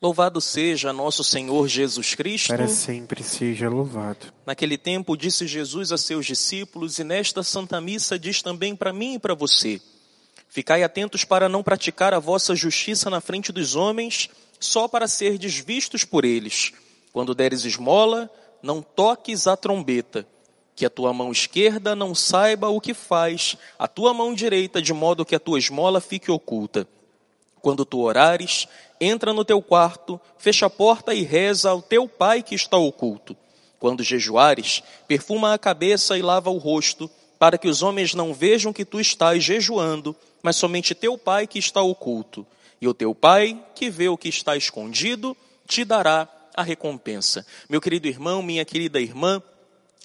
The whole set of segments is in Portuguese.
Louvado seja nosso Senhor Jesus Cristo. Para sempre seja louvado. Naquele tempo disse Jesus a seus discípulos, e nesta Santa Missa diz também para mim e para você: Ficai atentos para não praticar a vossa justiça na frente dos homens, só para serdes vistos por eles. Quando deres esmola, não toques a trombeta, que a tua mão esquerda não saiba o que faz, a tua mão direita, de modo que a tua esmola fique oculta. Quando tu orares, entra no teu quarto, fecha a porta e reza ao teu pai que está oculto. Quando jejuares, perfuma a cabeça e lava o rosto, para que os homens não vejam que tu estás jejuando, mas somente teu pai que está oculto. E o teu pai, que vê o que está escondido, te dará a recompensa. Meu querido irmão, minha querida irmã,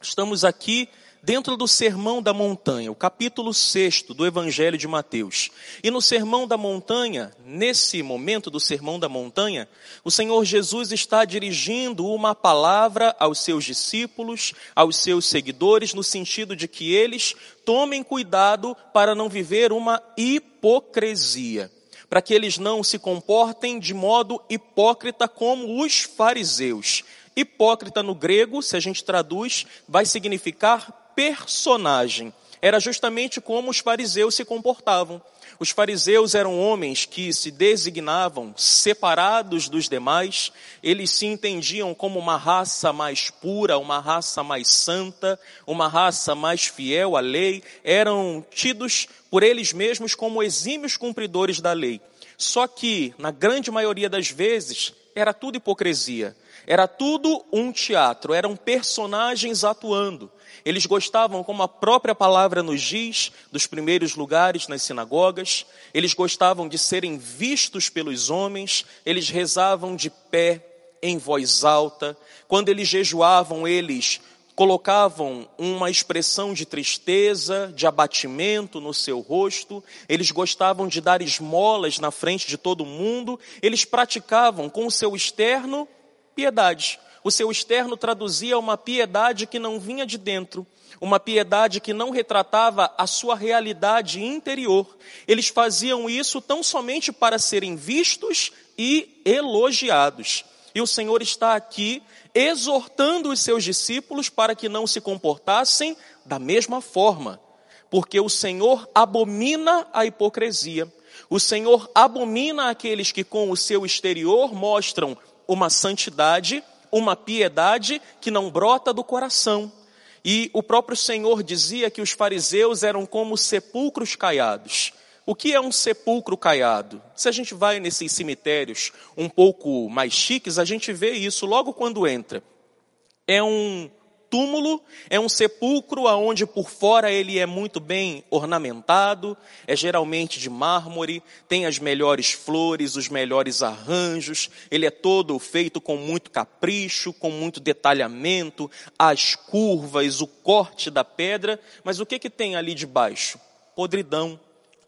estamos aqui dentro do Sermão da Montanha, o capítulo 6 do Evangelho de Mateus. E no Sermão da Montanha, nesse momento do Sermão da Montanha, o Senhor Jesus está dirigindo uma palavra aos seus discípulos, aos seus seguidores, no sentido de que eles tomem cuidado para não viver uma hipocrisia para que eles não se comportem de modo hipócrita como os fariseus. Hipócrita no grego, se a gente traduz, vai significar personagem. Era justamente como os fariseus se comportavam. Os fariseus eram homens que se designavam separados dos demais, eles se entendiam como uma raça mais pura, uma raça mais santa, uma raça mais fiel à lei, eram tidos por eles mesmos como exímios cumpridores da lei. Só que, na grande maioria das vezes, era tudo hipocrisia, era tudo um teatro, eram personagens atuando. Eles gostavam, como a própria palavra nos diz, dos primeiros lugares nas sinagogas. Eles gostavam de serem vistos pelos homens. Eles rezavam de pé, em voz alta. Quando eles jejuavam, eles colocavam uma expressão de tristeza, de abatimento no seu rosto, eles gostavam de dar esmolas na frente de todo mundo, eles praticavam com o seu externo piedade. O seu externo traduzia uma piedade que não vinha de dentro, uma piedade que não retratava a sua realidade interior. Eles faziam isso tão somente para serem vistos e elogiados. E o Senhor está aqui exortando os seus discípulos para que não se comportassem da mesma forma, porque o Senhor abomina a hipocrisia. O Senhor abomina aqueles que com o seu exterior mostram uma santidade, uma piedade que não brota do coração. E o próprio Senhor dizia que os fariseus eram como sepulcros caiados. O que é um sepulcro caiado? Se a gente vai nesses cemitérios um pouco mais chiques, a gente vê isso logo quando entra. É um túmulo é um sepulcro aonde por fora ele é muito bem ornamentado, é geralmente de mármore, tem as melhores flores, os melhores arranjos, ele é todo feito com muito capricho, com muito detalhamento, as curvas, o corte da pedra, mas o que que tem ali debaixo? Podridão,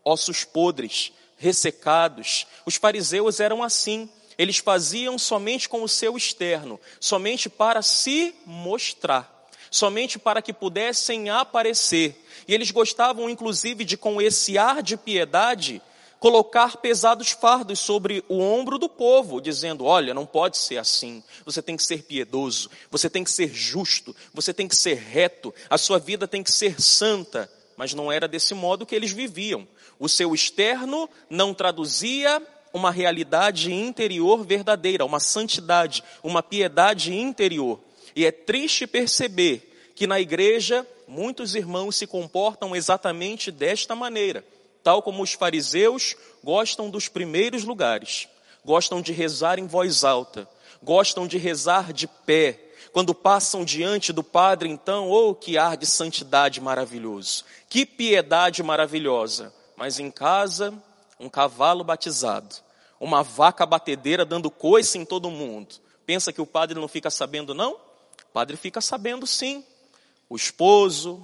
ossos podres, ressecados. Os fariseus eram assim, eles faziam somente com o seu externo, somente para se mostrar somente para que pudessem aparecer. E eles gostavam, inclusive, de, com esse ar de piedade, colocar pesados fardos sobre o ombro do povo, dizendo: olha, não pode ser assim, você tem que ser piedoso, você tem que ser justo, você tem que ser reto, a sua vida tem que ser santa. Mas não era desse modo que eles viviam. O seu externo não traduzia uma realidade interior verdadeira, uma santidade, uma piedade interior. E é triste perceber que na igreja muitos irmãos se comportam exatamente desta maneira, tal como os fariseus gostam dos primeiros lugares, gostam de rezar em voz alta, gostam de rezar de pé. Quando passam diante do Padre, então, oh, que ar de santidade maravilhoso, que piedade maravilhosa. Mas em casa, um cavalo batizado, uma vaca batedeira dando coice em todo mundo. Pensa que o padre não fica sabendo, não? padre fica sabendo sim. O esposo,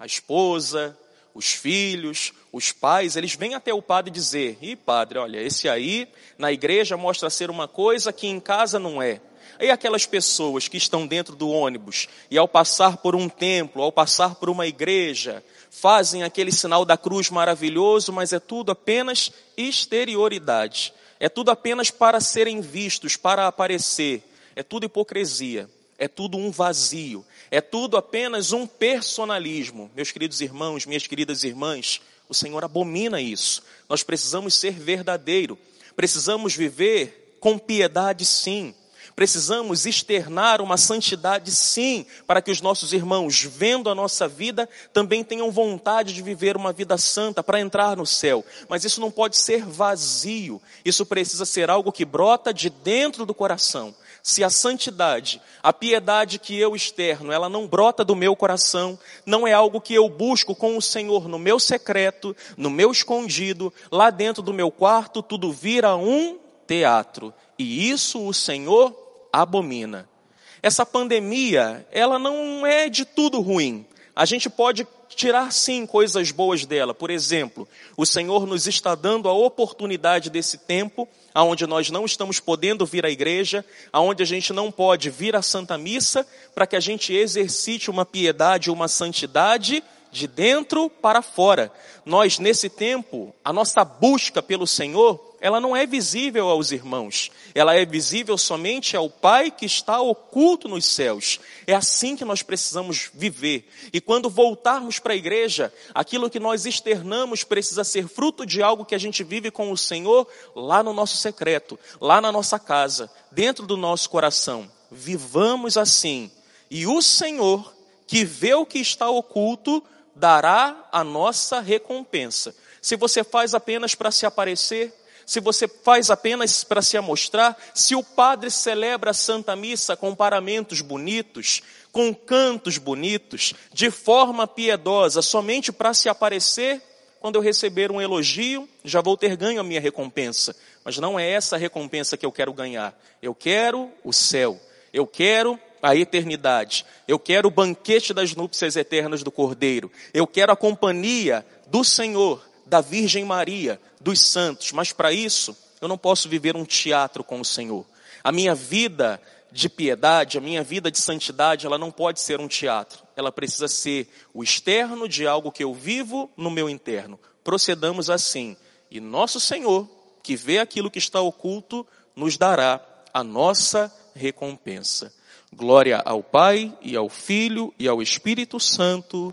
a esposa, os filhos, os pais, eles vêm até o padre dizer: "E padre, olha, esse aí na igreja mostra ser uma coisa que em casa não é". E aquelas pessoas que estão dentro do ônibus e ao passar por um templo, ao passar por uma igreja, fazem aquele sinal da cruz maravilhoso, mas é tudo apenas exterioridade. é tudo apenas para serem vistos, para aparecer, é tudo hipocrisia, é tudo um vazio, é tudo apenas um personalismo. Meus queridos irmãos, minhas queridas irmãs, o Senhor abomina isso. Nós precisamos ser verdadeiro, precisamos viver com piedade, sim. Precisamos externar uma santidade, sim, para que os nossos irmãos, vendo a nossa vida, também tenham vontade de viver uma vida santa para entrar no céu. Mas isso não pode ser vazio, isso precisa ser algo que brota de dentro do coração se a santidade, a piedade que eu externo, ela não brota do meu coração, não é algo que eu busco com o Senhor no meu secreto, no meu escondido, lá dentro do meu quarto, tudo vira um teatro. E isso o Senhor abomina. Essa pandemia, ela não é de tudo ruim. A gente pode tirar sim coisas boas dela. Por exemplo, o Senhor nos está dando a oportunidade desse tempo, aonde nós não estamos podendo vir à igreja, aonde a gente não pode vir à Santa Missa, para que a gente exercite uma piedade, uma santidade de dentro para fora. Nós, nesse tempo, a nossa busca pelo Senhor ela não é visível aos irmãos, ela é visível somente ao Pai que está oculto nos céus. É assim que nós precisamos viver. E quando voltarmos para a igreja, aquilo que nós externamos precisa ser fruto de algo que a gente vive com o Senhor lá no nosso secreto, lá na nossa casa, dentro do nosso coração. Vivamos assim. E o Senhor, que vê o que está oculto, dará a nossa recompensa. Se você faz apenas para se aparecer, se você faz apenas para se amostrar, se o padre celebra a Santa Missa com paramentos bonitos, com cantos bonitos, de forma piedosa, somente para se aparecer, quando eu receber um elogio, já vou ter ganho a minha recompensa. Mas não é essa a recompensa que eu quero ganhar. Eu quero o céu. Eu quero a eternidade. Eu quero o banquete das núpcias eternas do Cordeiro. Eu quero a companhia do Senhor da Virgem Maria, dos santos, mas para isso eu não posso viver um teatro com o Senhor. A minha vida de piedade, a minha vida de santidade, ela não pode ser um teatro. Ela precisa ser o externo de algo que eu vivo no meu interno. Procedamos assim. E nosso Senhor, que vê aquilo que está oculto, nos dará a nossa recompensa. Glória ao Pai e ao Filho e ao Espírito Santo